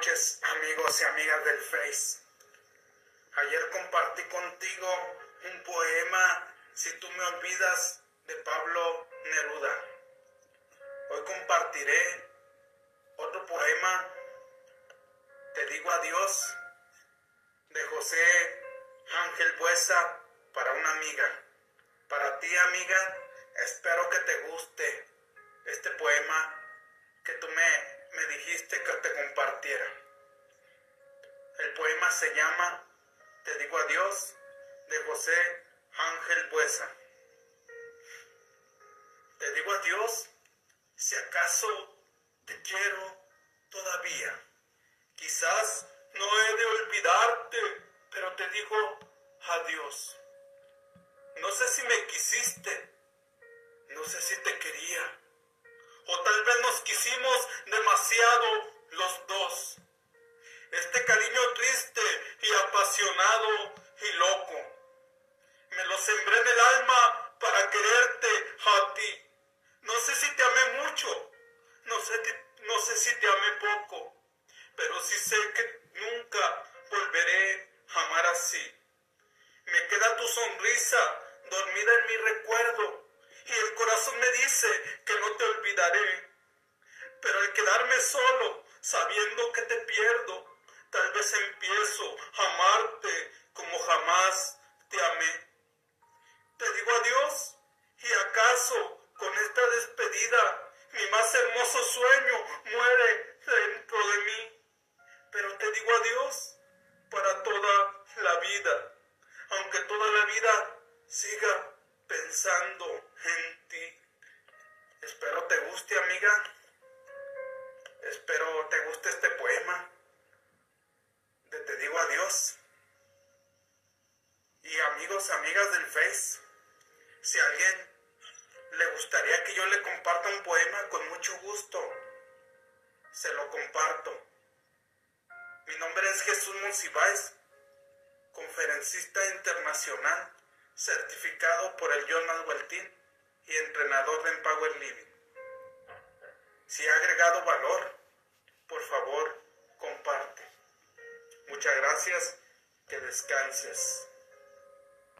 noches, amigos y amigas del Face. Ayer compartí contigo un poema, Si tú me olvidas, de Pablo Neruda. Hoy compartiré otro poema, Te digo adiós, de José Ángel Buesa, para una amiga. Para ti, amiga, espero que te guste El poema se llama Te digo adiós de José Ángel Buesa. Te digo adiós si acaso te quiero todavía. Quizás no he de olvidarte, pero te digo adiós. No sé si me quisiste, no sé si te quería o tal vez nos quisimos demasiado sembré en el alma para quererte a ti. No sé si te amé mucho, no sé, no sé si te amé poco, pero sí sé que nunca volveré a amar así. Me queda tu sonrisa dormida en mi recuerdo y el corazón me dice que no te olvidaré. Pero al quedarme solo, sabiendo que te pierdo, digo adiós para toda la vida, aunque toda la vida siga pensando en ti. Espero te guste, amiga. Espero te guste este poema de Te digo adiós. Y amigos, amigas del Face, si a alguien le gustaría que yo le comparta un poema, con mucho gusto se lo comparto. Mi nombre es Jesús Monsiváis, conferencista internacional certificado por el Jonas Waltin y entrenador de Empower Living. Si ha agregado valor, por favor, comparte. Muchas gracias, que descanses.